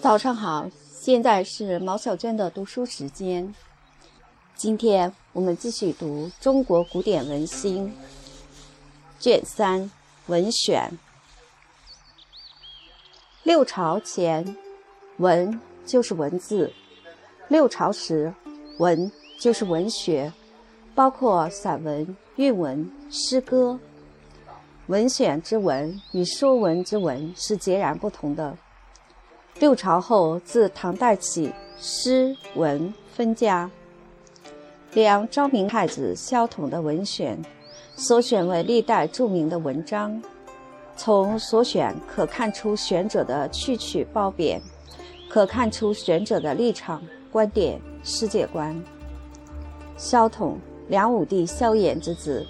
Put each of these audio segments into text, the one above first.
早上好，现在是毛小娟的读书时间。今天我们继续读《中国古典文心》卷三《文选》。六朝前，文就是文字；六朝时，文就是文学，包括散文、韵文、诗歌。文选之文与说文之文是截然不同的。六朝后，自唐代起，诗文分家。梁昭明太子萧统的文选，所选为历代著名的文章。从所选可看出选者的去取褒贬，可看出选者的立场、观点、世界观。萧统，梁武帝萧衍之子。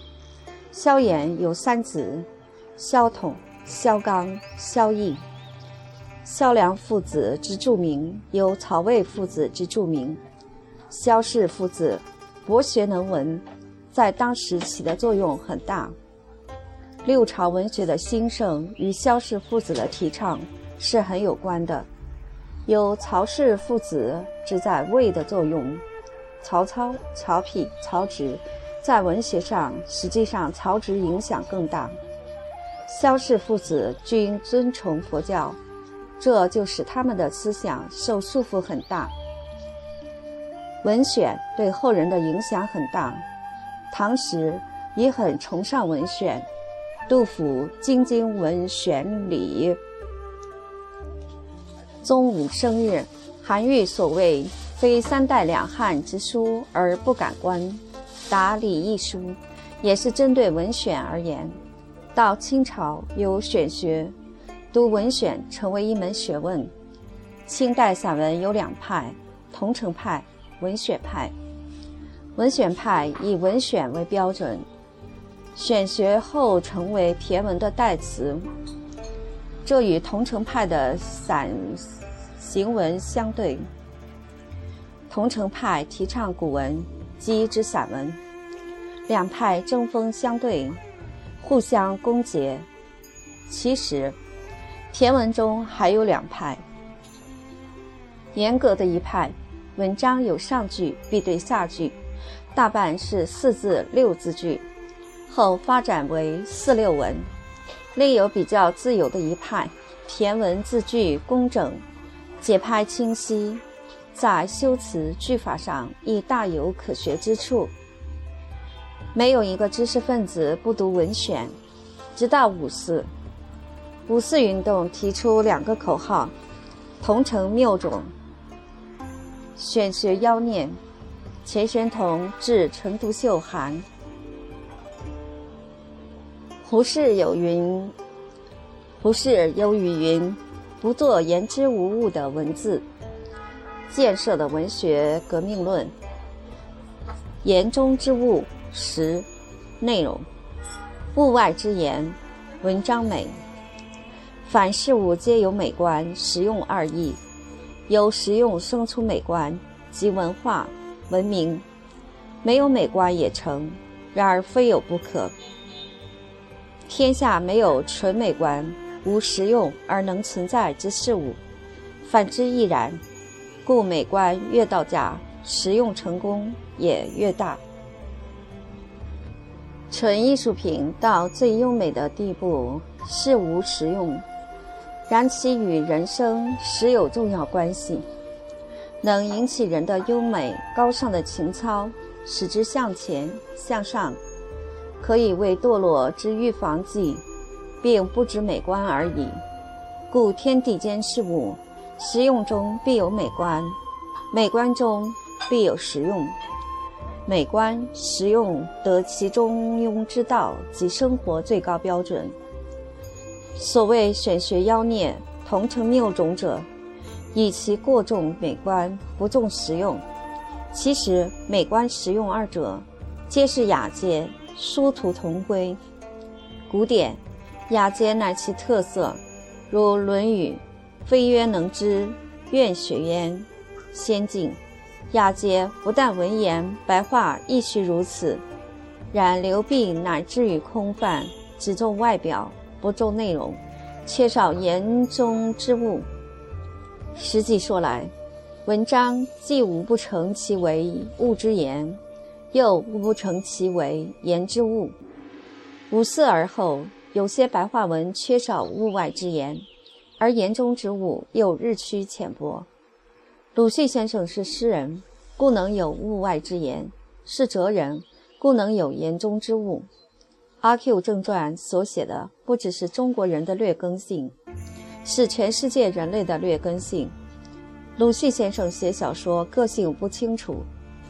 萧衍有三子：萧统、萧纲、萧绎。萧梁父子之著名，有曹魏父子之著名。萧氏父子博学能文，在当时起的作用很大。六朝文学的兴盛与萧氏父子的提倡是很有关的。有曹氏父子之在魏的作用，曹操、曹丕、曹植在文学上，实际上曹植影响更大。萧氏父子均尊崇佛教。这就使他们的思想受束缚很大。文选对后人的影响很大，唐时也很崇尚文选。杜甫精经文选礼。宗武生日，韩愈所谓“非三代两汉之书而不敢观”，答礼一书，也是针对文选而言。到清朝有选学。读文选成为一门学问。清代散文有两派：桐城派、文选派。文选派以文选为标准，选学后成为骈文的代词。这与桐城派的散行文相对。桐城派提倡古文，即之散文。两派针锋相对，互相攻讦。其实。骈文中还有两派，严格的一派，文章有上句必对下句，大半是四字六字句，后发展为四六文；另有比较自由的一派，骈文字句工整，节拍清晰，在修辞句法上亦大有可学之处。没有一个知识分子不读文选，直到五四。五四运动提出两个口号：同城谬种、选学妖孽。钱玄同致陈独秀函。胡适有云：“胡适有语云，不做言之无物的文字，建设的文学革命论。言中之物，实内容；物外之言，文章美。”凡事物皆有美观、实用二义，由实用生出美观，即文化、文明；没有美观也成，然而非有不可。天下没有纯美观、无实用而能存在之事物，反之亦然。故美观越到家，实用成功也越大。纯艺术品到最优美的地步，是无实用。然其与人生实有重要关系，能引起人的优美高尚的情操，使之向前向上，可以为堕落之预防剂，并不止美观而已。故天地间事物，实用中必有美观，美观中必有实用，美观实用得其中庸之道，及生活最高标准。所谓选学妖孽、同城谬种者，以其过重美观，不重实用。其实美观实用二者，皆是雅洁，殊途同归。古典雅洁乃其特色，如《论语》：“非曰能之，愿学焉。”先进雅洁不但文言白话亦须如此，然流弊乃至于空泛，只重外表。不重内容，缺少言中之物。实际说来，文章既无不成其为物之言，又无不成其为言之物。五四而后，有些白话文缺少物外之言，而言中之物又日趋浅薄。鲁迅先生是诗人，故能有物外之言；是哲人，故能有言中之物。《阿 Q 正传》所写的不只是中国人的劣根性，是全世界人类的劣根性。鲁迅先生写小说个性不清楚，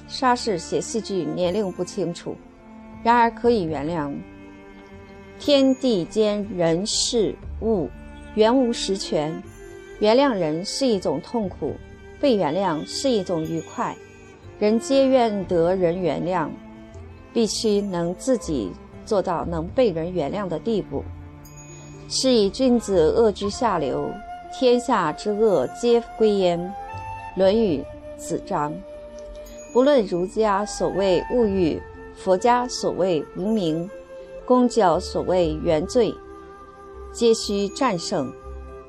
沙士写戏剧年龄不清楚，然而可以原谅。天地间人事物，原无实权。原谅人是一种痛苦，被原谅是一种愉快。人皆愿得人原谅，必须能自己。做到能被人原谅的地步，是以君子恶居下流，天下之恶皆归焉。《论语·子张》。不论儒家所谓物欲，佛家所谓无名，公教所谓原罪，皆需战胜。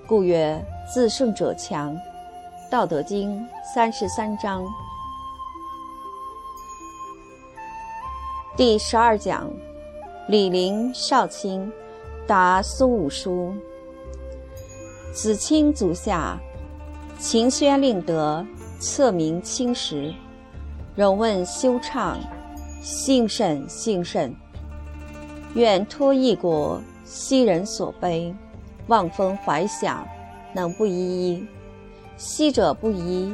故曰：自胜者强。《道德经》三十三章第十二讲。李陵少卿答苏武书。子卿足下，秦宣令德，策名青石。容问修畅，幸甚幸甚。愿托异国，昔人所悲，望风怀想，能不依依？昔者不依，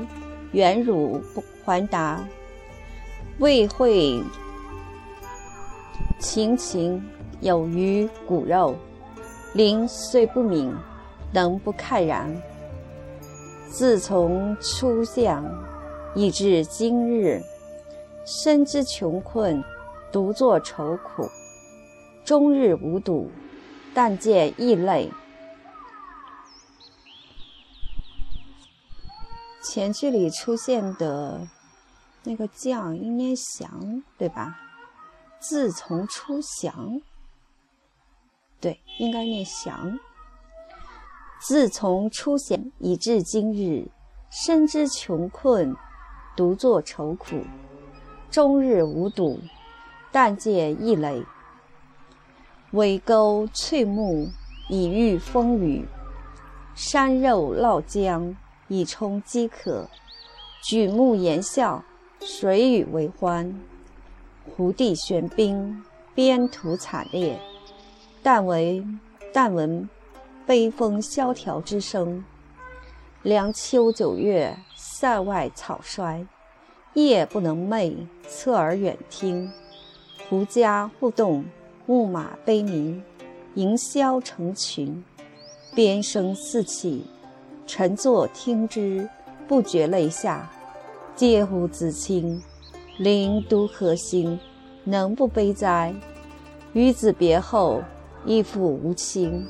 远汝不还答。未会。情情有余骨肉，灵虽不泯，能不慨然？自从初相，以至今日，身之穷困，独坐愁苦，终日无睹，但见异类。前句里出现的那个“将”应该“降”，对吧？自从出降，对，应该念降。自从出降以至今日，身之穷困，独作愁苦，终日无睹，但见异类。尾钩翠木以御风雨，山肉烙浆以充饥渴。举目言笑，谁与为欢？胡地玄冰，边土惨烈。但为但闻悲风萧条之声。凉秋九月，塞外草衰，夜不能寐，侧耳远听。胡笳互动，牧马悲鸣，营销成群，鞭声四起。臣坐听之，不觉泪下。嗟乎子卿！临都何心，能不悲哉？与子别后，亦复无亲，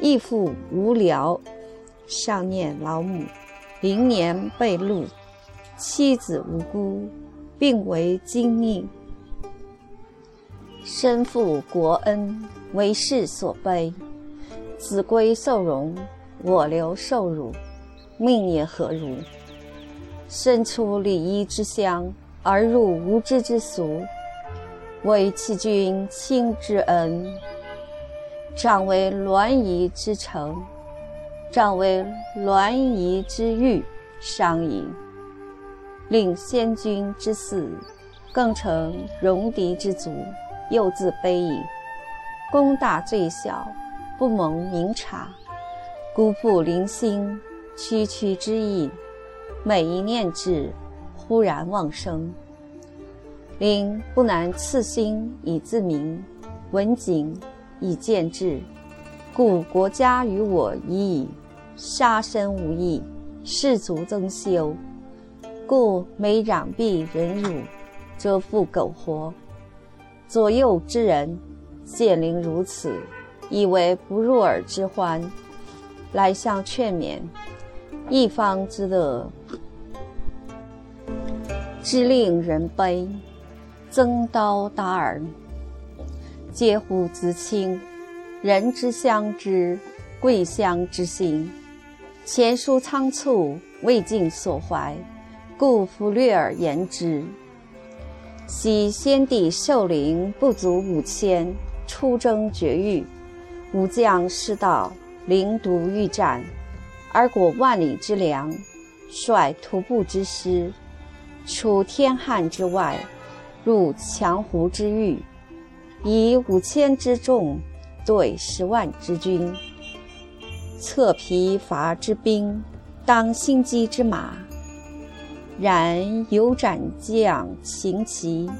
亦复无聊。上念老母，零年被戮，妻子无辜，病为今命。身负国恩，为世所悲。子归受荣，我留受辱，命也何如？身出礼仪之乡，而入无知之俗，为弃君亲之恩，长为栾仪之诚，长为栾仪之欲，伤矣。令先君之嗣，更成戎狄之族，又自卑矣。功大罪小，不蒙明察，辜负灵心，区区之意。每一念至，忽然忘生。灵不难赐心以自明，文景以见志。故国家与我已矣，杀身无益，士卒增修。故每攘臂忍辱，则复苟活。左右之人见灵如此，以为不入耳之欢，来相劝勉。一方之乐，之令人悲，增刀达耳。嗟乎子卿！人之相知，贵相之心。前书仓促，未尽所怀，故弗略而言之。昔先帝寿龄不足五千，出征绝域，武将失道，临独欲战，而果万里之粮，率徒步之师，出天汉之外，入强胡之域，以五千之众对十万之军。策疲乏之兵，当心机之马。然有斩将行骑，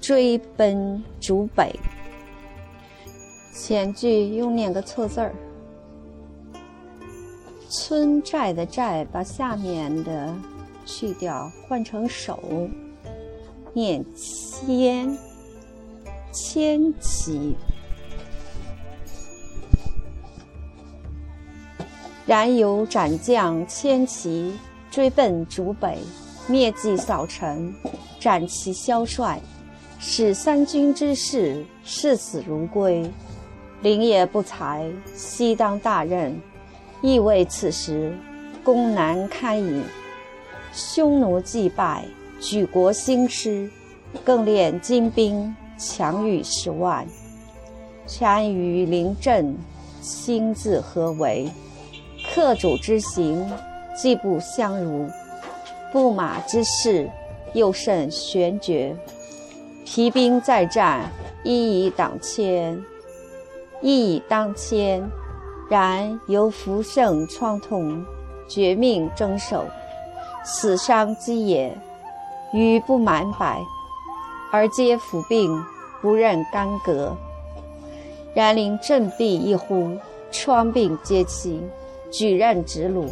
追奔逐北。前句又念个错字儿，村寨的寨把下面的去掉，换成手，念千千骑。然有斩将千骑追奔逐北，灭迹扫尘，斩其枭帅，使三军之士视死如归。灵也不才，悉当大任，亦为此时功难堪矣。匈奴既败，举国兴师，更练精兵，强逾十万。单于临阵，亲自合围。客主之行，既不相如；布马之势，又甚玄绝。疲兵再战，一以当千，一以当千。然由福胜创痛，绝命争守，死伤积也，余不满百，而皆服病，不任干戈。然临阵壁一呼，疮病皆起。举刃直虏，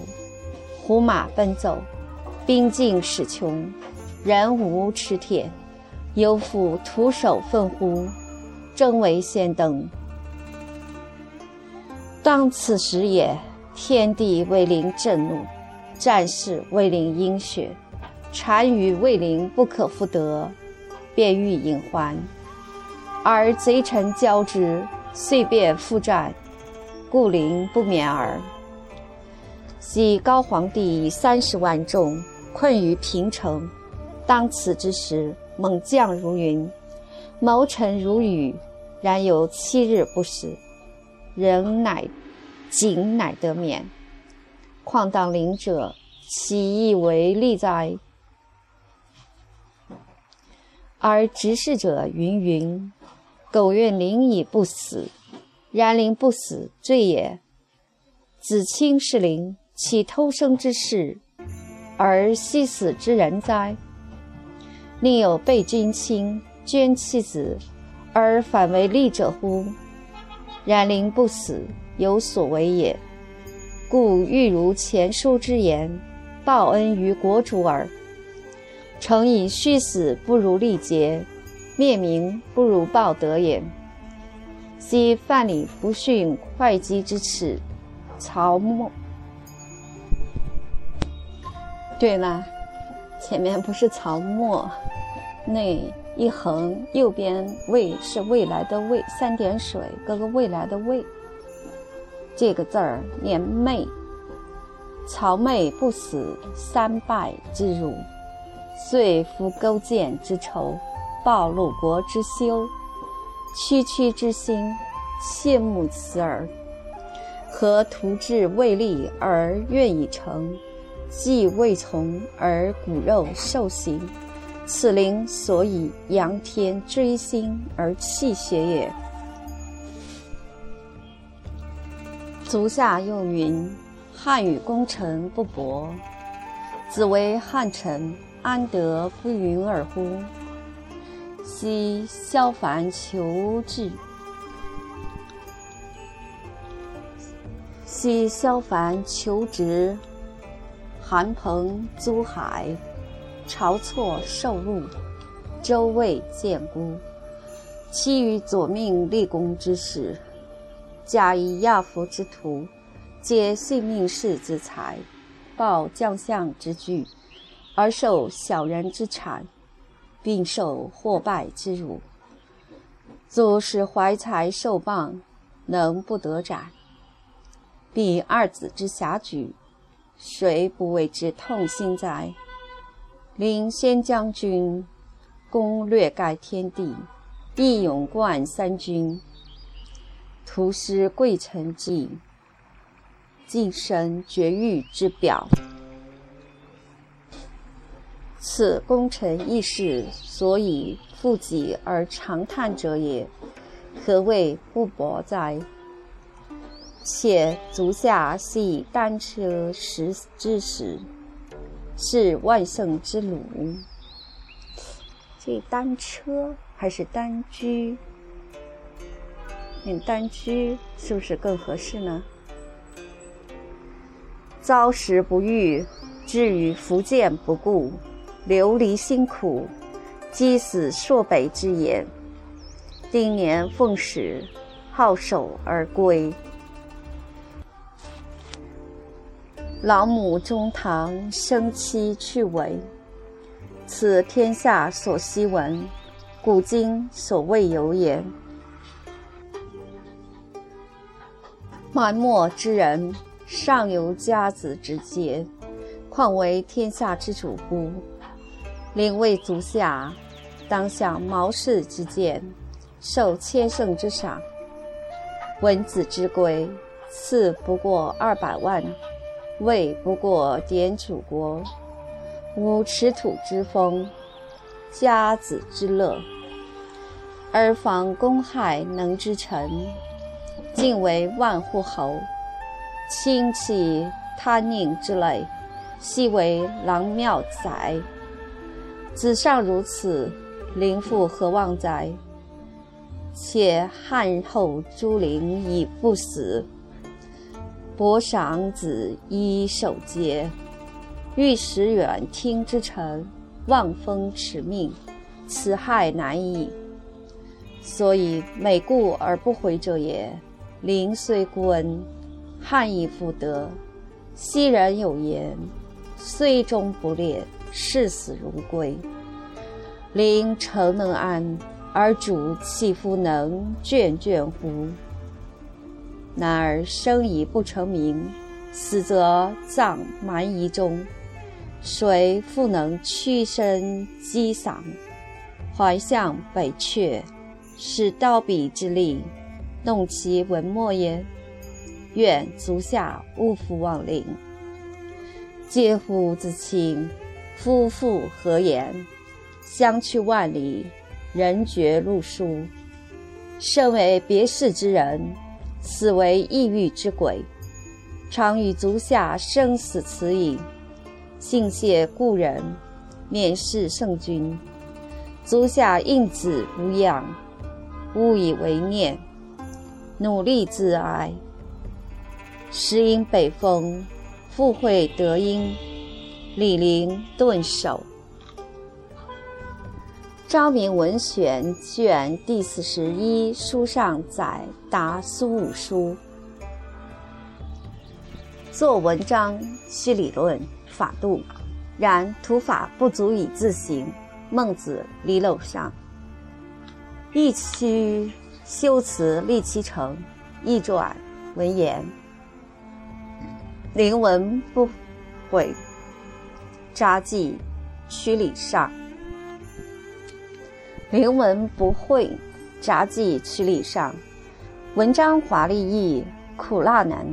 胡马奔走，兵尽矢穷，人无持铁，犹复徒手奋呼？争为先登。当此时也，天地为临震怒，战士为临阴血，单于为临不可复得，便欲引还，而贼臣交之，遂便复战，故临不免耳。昔高皇帝以三十万众困于平城，当此之时，猛将如云，谋臣如雨，然有七日不食，人乃仅乃得免。况当灵者，其意为利哉？而执事者云云，苟愿灵以不死，然临不死，罪也。子卿是灵。岂偷生之事，而惜死之人哉？宁有被君亲捐妻子，而反为利者乎？然灵不死，有所为也。故欲如前书之言，报恩于国主耳。诚以虚死不如力竭，灭名不如报德也。昔范蠡不逊会稽之耻，曹沫。对了，前面不是曹沫，那一横右边未是未来的未，三点水各个未来的未，这个字儿念昧。曹昧不死，三败之辱，遂服勾践之仇，报鲁国之羞，区区之心，切慕此耳。何图志未立而愿以成？既未从而骨肉受刑，此灵所以仰天追星而泣血也。足下又云：汉与功臣不博，子为汉臣，安得不云尔乎？昔萧凡求治，昔萧凡求职。韩鹏租海，晁错受禄，周魏建孤。其余左命立功之时，假以亚夫之徒，皆信命士之财，报将相之惧，而受小人之产，并受祸败之辱。祖使怀才受谤，能不得斩？彼二子之侠举，谁不为之痛心哉？领先将军，攻略盖天地，义勇冠三军，屠师贵成绩，晋升绝域之表。此功臣义士所以负己而长叹者也，何谓不薄哉？且足下系单车时之时，是万圣之鲁。这单车还是单车？念单居是不是更合适呢？遭时不遇，至于福建不顾，流离辛苦，积死朔北之言。丁年奉使，好守而归。老母中堂生妻去为，此天下所希闻，古今所未有也。满末之人，尚有家子之节，况为天下之主乎？领位足下，当享毛氏之见，受千乘之赏。文子之规，赐不过二百万。位不过点楚国，无持土之风，家子之乐，而防公害能之臣，尽为万户侯，亲戚贪佞之类，悉为郎庙宰。子尚如此，灵父何望哉？且汉后诸陵已不死。伯赏子衣守节，欲使远听之臣望风驰命，此害难矣。所以美故而不回者也。临虽孤恩，汉亦复得。昔人有言：虽终不烈，视死如归。临诚能安，而主岂复能眷眷乎？男儿生已不成名，死则葬蛮夷中，谁复能屈身击丧？怀向北阙，使刀笔之力，动其文墨焉。愿足下勿复忘灵。嗟乎自清，夫妇何言？相去万里，人绝路疏。身为别世之人。此为异域之鬼，常与足下生死此矣。幸谢故人，免视圣君。足下应子无恙，勿以为念，努力自哀。时因北风，复会得音。李陵顿首。昭明文选卷第四十一书上载答苏武书：做文章需理论法度，然图法不足以自行。孟子离娄上，亦须修辞立其成，易转文言。灵文不悔，札记曲礼上。灵文不讳，札记曲礼上。文章华丽易，苦辣难。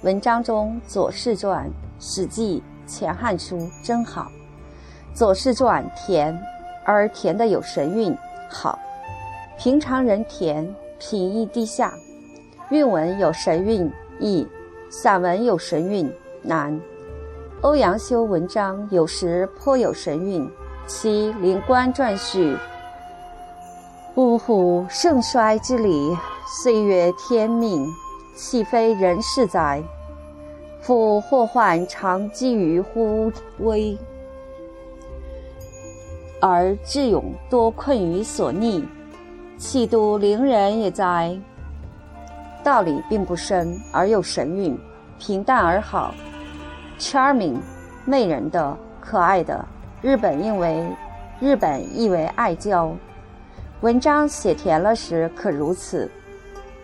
文章中《左氏传》《史记》《前汉书》真好，《左氏传》甜，而甜的有神韵，好。平常人甜，品意低下。韵文有神韵，易；散文有神韵，难。欧阳修文章有时颇有神韵，其《灵官传序》。呜呼！盛衰之理，岁月天命，岂非人事哉？夫祸患常积于乎微，而智勇多困于所逆，气度凌人也哉？道理并不深，而又神韵，平淡而好，charming，媚人的，可爱的。日本应为日本意为爱娇。文章写甜了时可如此，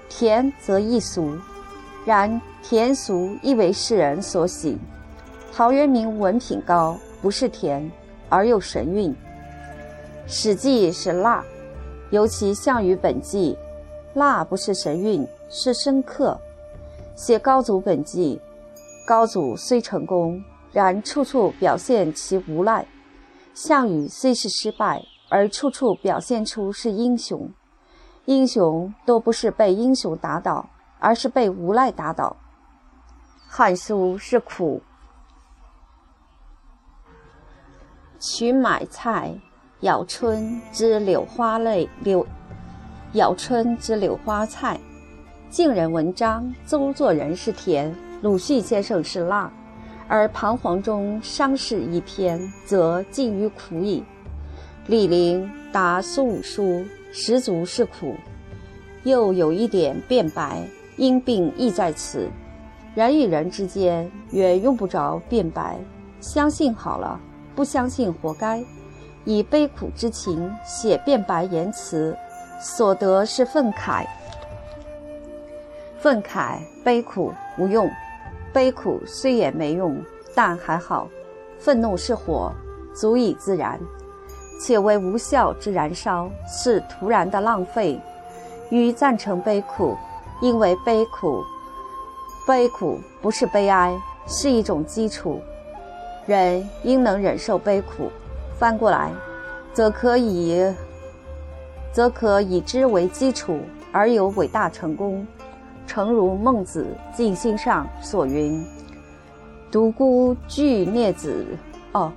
甜则易俗，然甜俗亦为世人所喜。陶渊明文品高，不是甜，而又神韵。《史记》是辣，尤其项羽本纪，腊不是神韵，是深刻。写高祖本纪，高祖虽成功，然处处表现其无赖；项羽虽是失败，而处处表现出是英雄。英雄都不是被英雄打倒，而是被无赖打倒。《汉书》是苦。取买菜，咬春之柳花泪柳，咬春之柳花菜。晋人文章，邹作人是甜，鲁迅先生是辣，而彷徨中伤势一篇，则近于苦矣。李陵答苏武书，十足是苦，又有一点辩白，因病亦在此。人与人之间，远用不着辩白，相信好了。不相信，活该。以悲苦之情写辩白言辞，所得是愤慨。愤慨、悲苦无用，悲苦虽也没用，但还好。愤怒是火，足以自燃，且为无效之燃烧，是徒然的浪费。予赞成悲苦，因为悲苦，悲苦不是悲哀，是一种基础。人应能忍受悲苦，翻过来，则可以，则可以之为基础而有伟大成功。诚如孟子《尽心上》所云：“独孤惧孽子，哦，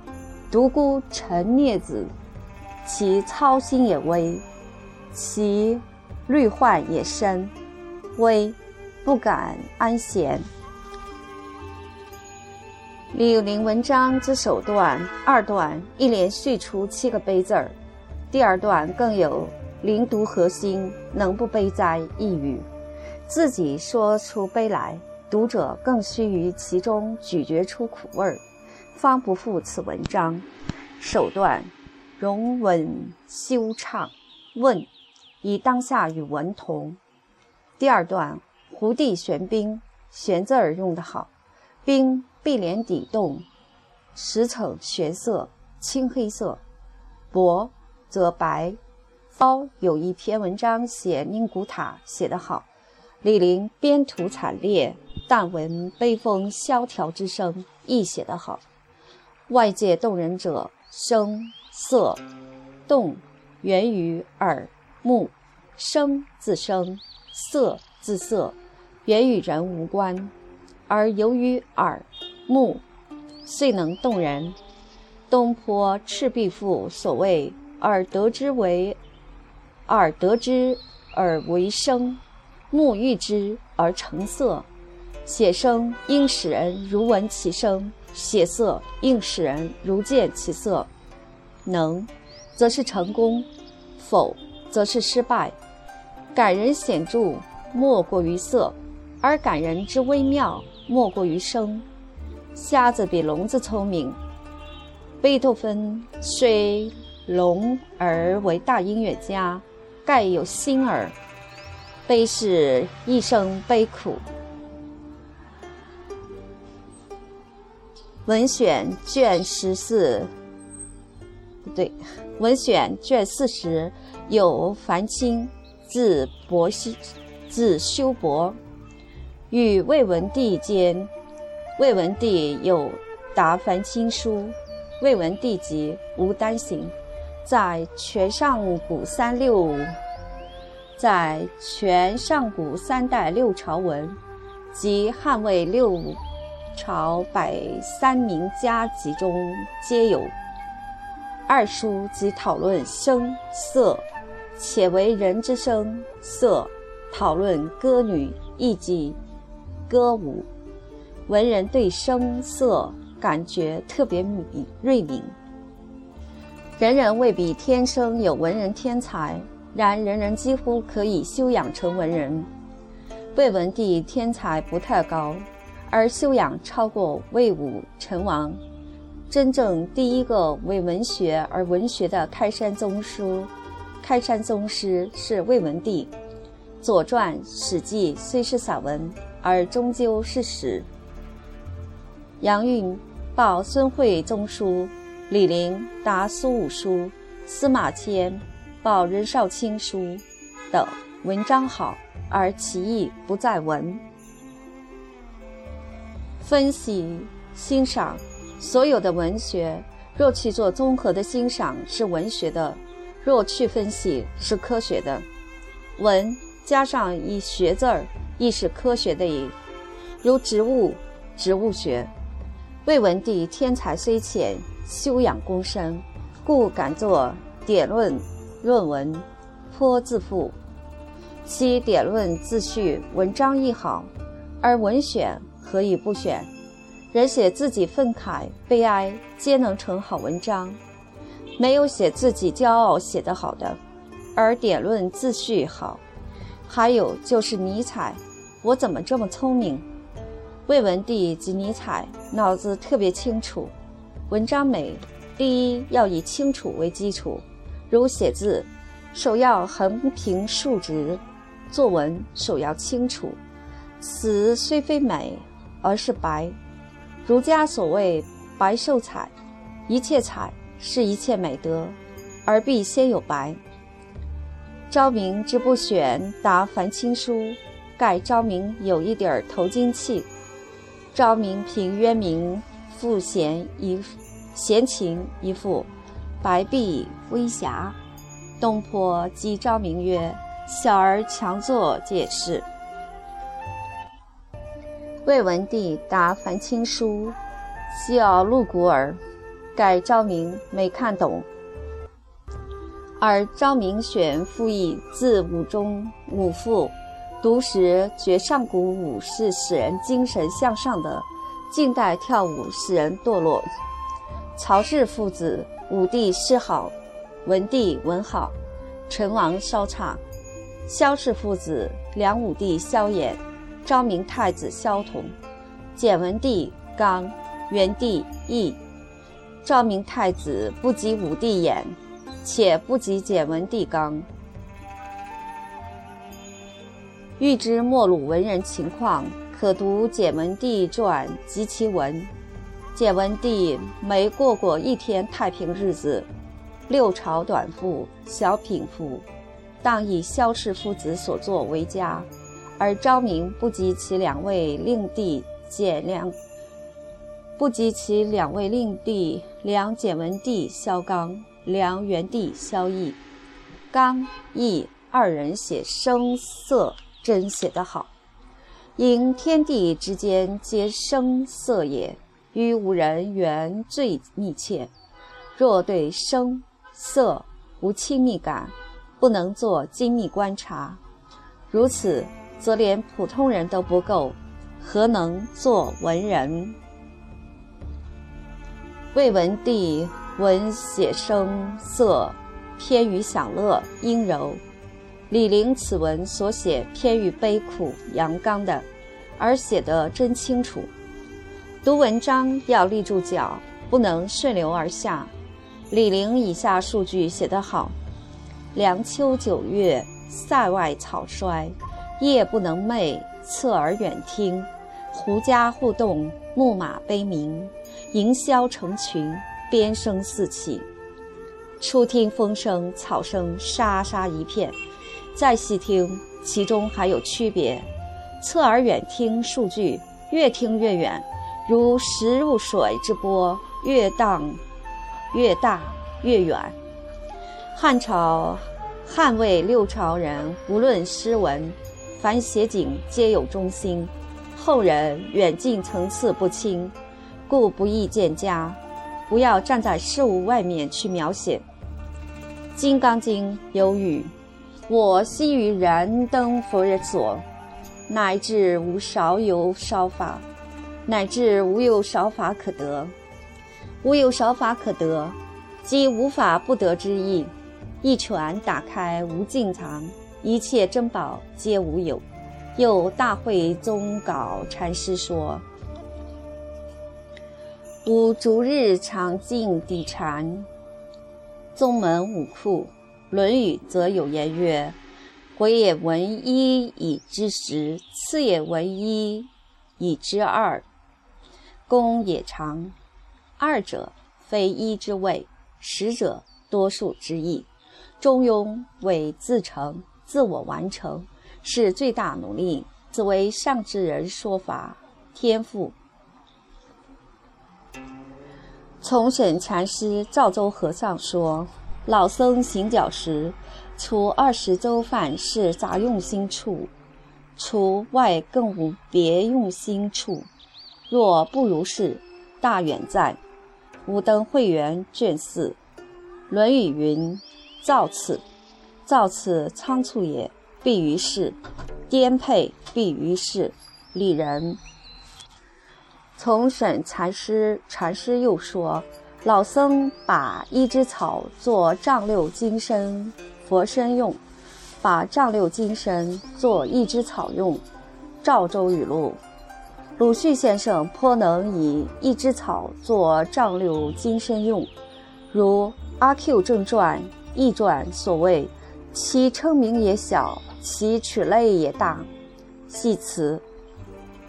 独孤成孽子，其操心也微，其虑患也深，微不敢安闲。”李陵文章之首段、二段一连续出七个悲字儿，第二段更有“临读核心，能不悲哉”一语，自己说出悲来，读者更须于其中咀嚼出苦味儿，方不负此文章。首段，容稳修畅，问，以当下与文同。第二段，胡地玄冰，玄字儿用得好，冰。碧莲底动，石层玄色，青黑色，薄则白。包有一篇文章写宁古塔，写得好。李陵边土惨烈，但闻悲风萧条之声，亦写得好。外界动人者，声色动源于耳目，声自声，色自色，原与人无关，而由于耳。目，遂能动人。东坡《赤壁赋》所谓“耳得之为耳得之而为声，目遇之而成色”。写声应使人如闻其声，写色应使人如见其色。能，则是成功；否，则是失败。感人显著，莫过于色；而感人之微妙，莫过于声。瞎子比聋子聪明。贝多芬虽聋而为大音乐家，盖有心耳。悲是一生悲苦。文选卷十四，不对，文选卷四十有樊清，字伯希，字修伯，与魏文帝间。魏文帝有答樊清书，魏文帝即吴丹行，在全上古三六，在全上古三代六朝文及汉魏六朝百三名家集中皆有。二书即讨论声色，且为人之声色，讨论歌女亦即歌舞。文人对声色感觉特别敏锐敏，人人未必天生有文人天才，然人人几乎可以修养成文人。魏文帝天才不太高，而修养超过魏武成王。真正第一个为文学而文学的开山宗书、开山宗师是魏文帝。左传》《史记》虽是散文，而终究是史。杨运报孙惠宗书，李陵答苏武书，司马迁报任少卿书等文章好，而其意不在文。分析欣赏，所有的文学，若去做综合的欣赏，是文学的；若去分析，是科学的。文加上一学字儿，亦是科学的，如植物，植物学。魏文帝天才虽浅，修养功深，故敢作典论论文，颇自负。其典论自序文章亦好，而文选何以不选？人写自己愤慨悲哀，皆能成好文章，没有写自己骄傲写得好的。而典论自序好，还有就是尼采，我怎么这么聪明？魏文帝及尼采脑子特别清楚，文章美，第一要以清楚为基础，如写字，首要横平竖直；作文首要清楚，词虽非美，而是白。儒家所谓白受彩，一切彩是一切美德，而必先有白。昭明之不选答樊青书，盖昭明有一点儿投金气。昭明平渊明赋闲一闲情一赋，白璧微瑕。东坡讥昭明曰：“小儿强作解释。”魏文帝答樊青书，较露骨耳，盖昭明没看懂。而昭明选赋役自武中武赋，读时觉上古舞是使人精神向上的，近代跳舞使人堕落。曹氏父子武帝诗好，文帝文好，成王稍差；萧氏父子梁武帝萧衍，昭明太子萧统，简文帝刚，元帝义，昭明太子不及武帝衍。且不及简文帝刚。欲知末鲁文人情况，可读简文帝传及其文。简文帝没过过一天太平日子，六朝短赋、小品赋，当以萧氏父子所作为佳，而昭明不及其两位令弟简良，不及其两位令弟梁简文帝萧纲。梁元帝萧绎、刚毅二人写声色真写得好，因天地之间皆声色也，与五人缘最密切。若对声色无亲密感，不能做精密观察。如此，则连普通人都不够，何能做文人？魏文帝。文写声色偏于享乐阴柔，李陵此文所写偏于悲苦阳刚的，而写得真清楚。读文章要立住脚，不能顺流而下。李陵以下数句写得好：凉秋九月，塞外草衰，夜不能寐，侧耳远听，胡笳互动，牧马悲鸣，营销成群。鞭声四起，初听风声、草声沙沙一片，再细听，其中还有区别。侧耳远听数据，越听越远，如石入水之波，越荡越大越远。汉朝、汉魏六朝人，无论诗文，凡写景皆有中心。后人远近层次不清，故不易见家。不要站在事物外面去描写。《金刚经》有语：“我昔于燃灯佛所，乃至无少有少法，乃至无有少法可得。无有少法可得，即无法不得之意。一拳打开无尽藏，一切珍宝皆无有。”又大会宗稿禅师说。吾逐日常静底禅，宗门五库，《论语》则有言曰：“鬼也闻一以知十，次也闻一以知二，公也长。二者非一之谓，十者多数之意。中庸为自成、自我完成，是最大努力。此为上智人说法，天赋。从审禅师赵州和尚说：“老僧行脚时，除二十粥饭是杂用心处，除外更无别用心处。若不如是，大远在。”吾登会员卷四，《论语》云：“造次，造次仓促也，必于事；颠沛，必于事。”李仁。从审禅师，禅师又说：“老僧把一枝草做丈六金身佛身用，把丈六金身做一枝草用。”赵州语录。鲁迅先生颇能以一枝草做丈六金身用，如《阿 Q 正传》《易传》所谓：“其称名也小，其取类也大。”系辞：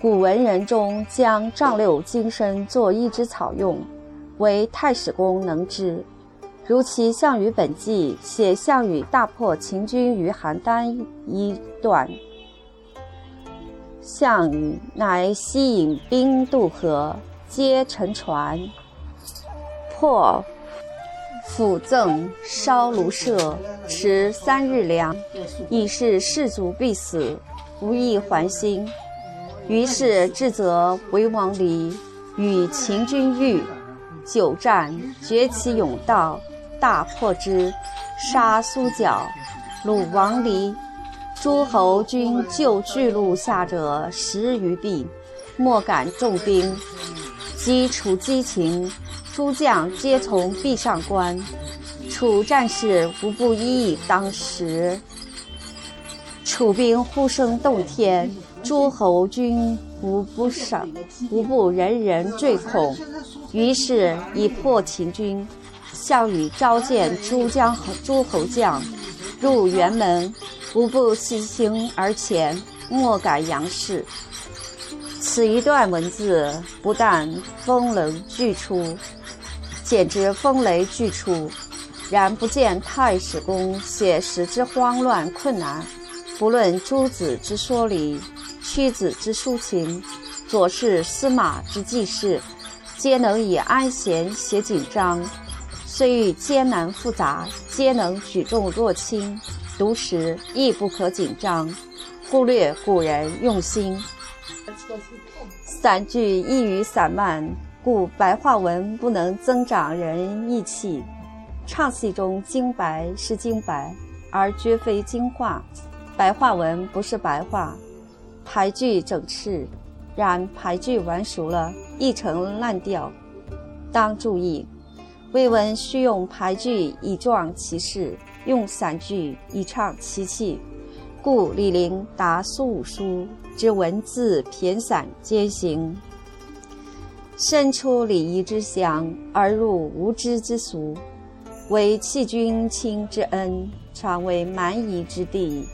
古文人中将丈六金身做一枝草用，唯太史公能知。如其《项羽本纪》写项羽大破秦军于邯郸一段。项羽乃西引兵渡河，皆乘船，破釜赠烧庐舍，持三日粮，以示士卒必死，无一还心。于是至责为王离，与秦军遇，久战，决其勇道，大破之，杀苏角，虏王离。诸侯军就巨鹿下者十余臂，莫敢重兵。击楚激情，诸将皆从壁上观。楚战士无不一以当时。楚兵呼声动天，诸侯军无不胜，无不人人坠恐。于是以破秦军。项羽召见诸将诸侯将，入辕门。无不西行而前，莫敢扬视。此一段文字，不但风雷俱出，简直风雷俱出。然不见太史公写时之慌乱困难，不论诸子之说理，屈子之抒情，左氏司马之记事，皆能以安闲写紧张，虽遇艰难复杂，皆能举重若轻。读时亦不可紧张，忽略古人用心。散句易于散漫，故白话文不能增长人意气。唱戏中精白是精白，而绝非精化。白话文不是白话，排句整饬，然排句玩熟了，亦成烂调。当注意，魏文需用排句以壮其势。用散句以畅其气，故李陵答苏武书之文字骈散兼行，身出礼仪之详而入无知之俗，为弃君亲之恩，常为蛮夷之地，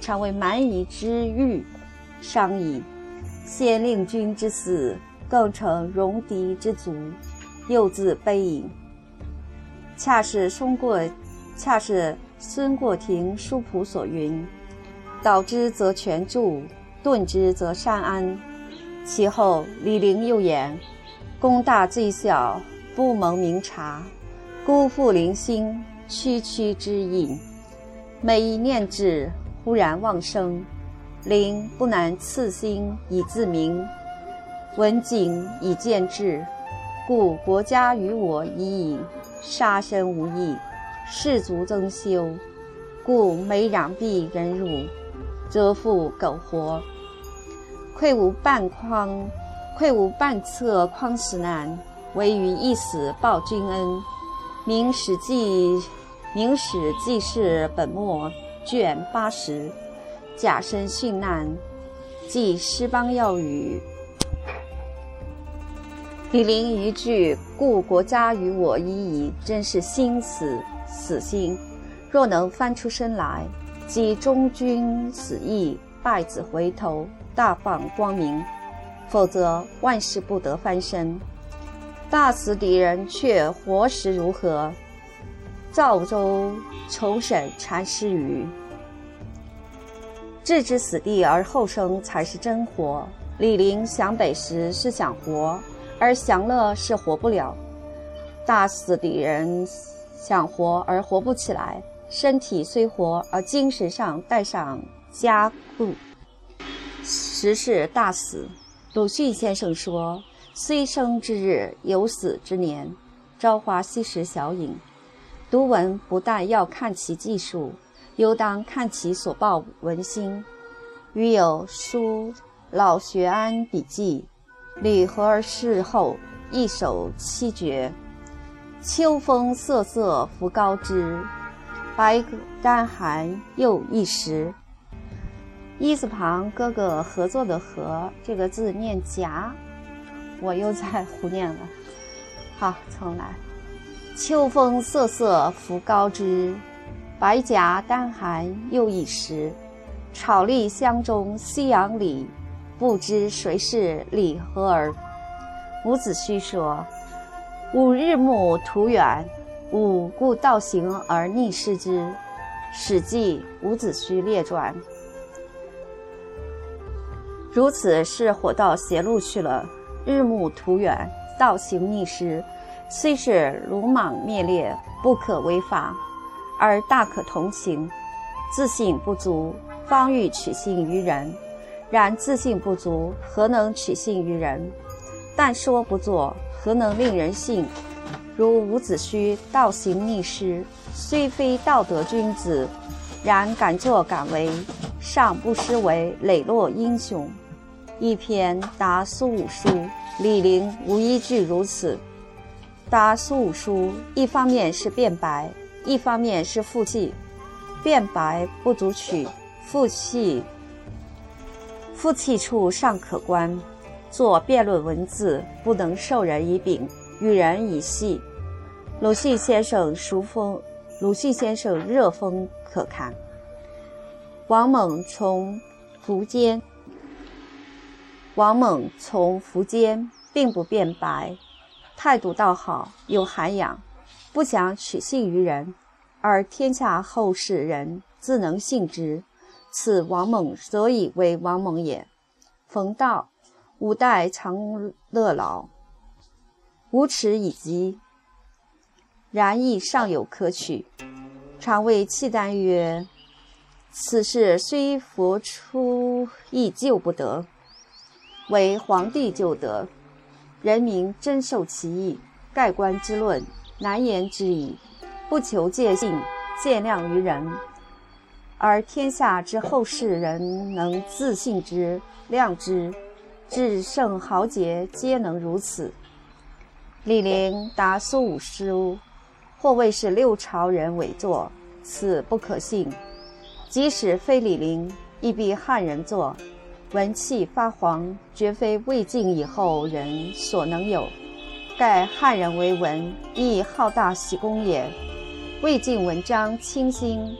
常为蛮夷之欲，伤矣。先令君之死，更成戎狄之族，又自悲隐。恰是孙过。恰是孙过庭书谱所云：“导之则全著，顿之则善安。”其后李陵又言：“功大罪小，不蒙明察，辜负灵心，区区之印。每一念至，忽然忘生。灵不难赐心以自明，文景以见志，故国家与我已矣，杀身无益。”士卒增修，故每攘臂忍辱，则复苟活。愧无半匡，愧无半策匡时难，唯于一死报君恩。《明史记》《明史记事本末》卷八十，甲申殉难，记诗邦要语。李陵一句“故国家与我已矣”，真是心死。死心，若能翻出身来，即忠君死义，败子回头，大放光明；否则万事不得翻身。大死敌人却活时如何？赵州重审禅师语：“置之死地而后生，才是真活。”李陵想北时是想活，而享乐是活不了。大死敌人想活而活不起来，身体虽活，而精神上带上枷固，实是大死。鲁迅先生说。虽生之日，有死之年。朝花夕拾小影。读文不但要看其技术，又当看其所报文心。余有书老学庵笔记，李和儿事后一首七绝：秋风瑟瑟拂高枝，白干寒又一时。一字旁哥哥合作的合，这个字念夹。我又在胡念了，好，重来。秋风瑟瑟拂高枝，白颊丹寒又一时。草立乡中夕阳里，不知谁是李和儿。伍子胥说：“吾日暮途远，吾故道行而逆失之。”《史记·伍子胥列传》。如此是火到邪路去了。日暮途远，道行逆施，虽是鲁莽灭劣，不可为法，而大可同情。自信不足，方欲取信于人；然自信不足，何能取信于人？但说不做，何能令人信？如伍子胥道行逆施，虽非道德君子，然敢作敢为，尚不失为磊落英雄。一篇答苏武书，李陵无一句如此。答苏武书，一方面是辩白，一方面是负气。辩白不足取，负气负气处尚可观。作辩论文字，不能授人以柄，与人以戏。鲁迅先生熟风，鲁迅先生热风可看。王猛从苻坚。王猛从苻坚，并不辩白，态度倒好，有涵养，不想取信于人，而天下后世人自能信之，此王猛所以为王猛也。冯道，五代长乐老，无耻以及，然亦尚有可取。常谓契丹曰：“此事虽佛出，亦救不得。”唯皇帝救得，人民真受其意。盖棺之论，难言之矣。不求借信，见谅于人，而天下之后世人能自信之、谅之，至圣豪杰皆能如此。李陵答苏武书，或谓是六朝人伪作，此不可信。即使非李陵，亦必汉人作。文气发黄，绝非魏晋以后人所能有。盖汉人为文，亦好大喜功也。魏晋文章清新，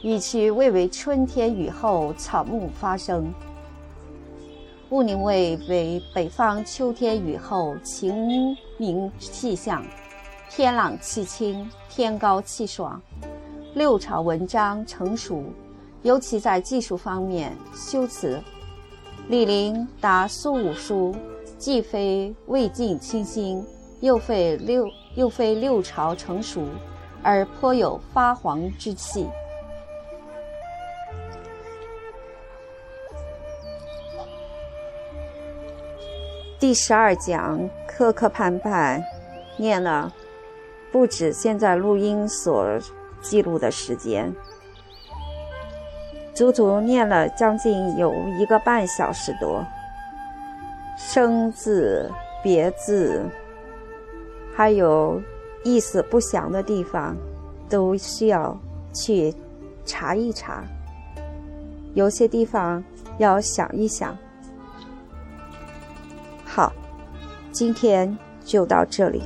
与其谓为春天雨后草木发生。不宁谓为北方秋天雨后晴明气象，天朗气清，天高气爽。六朝文章成熟，尤其在技术方面，修辞。李陵答苏武书，既非魏晋清新，又非六又非六朝成熟，而颇有发黄之气。第十二讲磕磕绊绊，念了不止现在录音所记录的时间。足足念了将近有一个半小时多，生字、别字，还有意思不详的地方，都需要去查一查。有些地方要想一想。好，今天就到这里。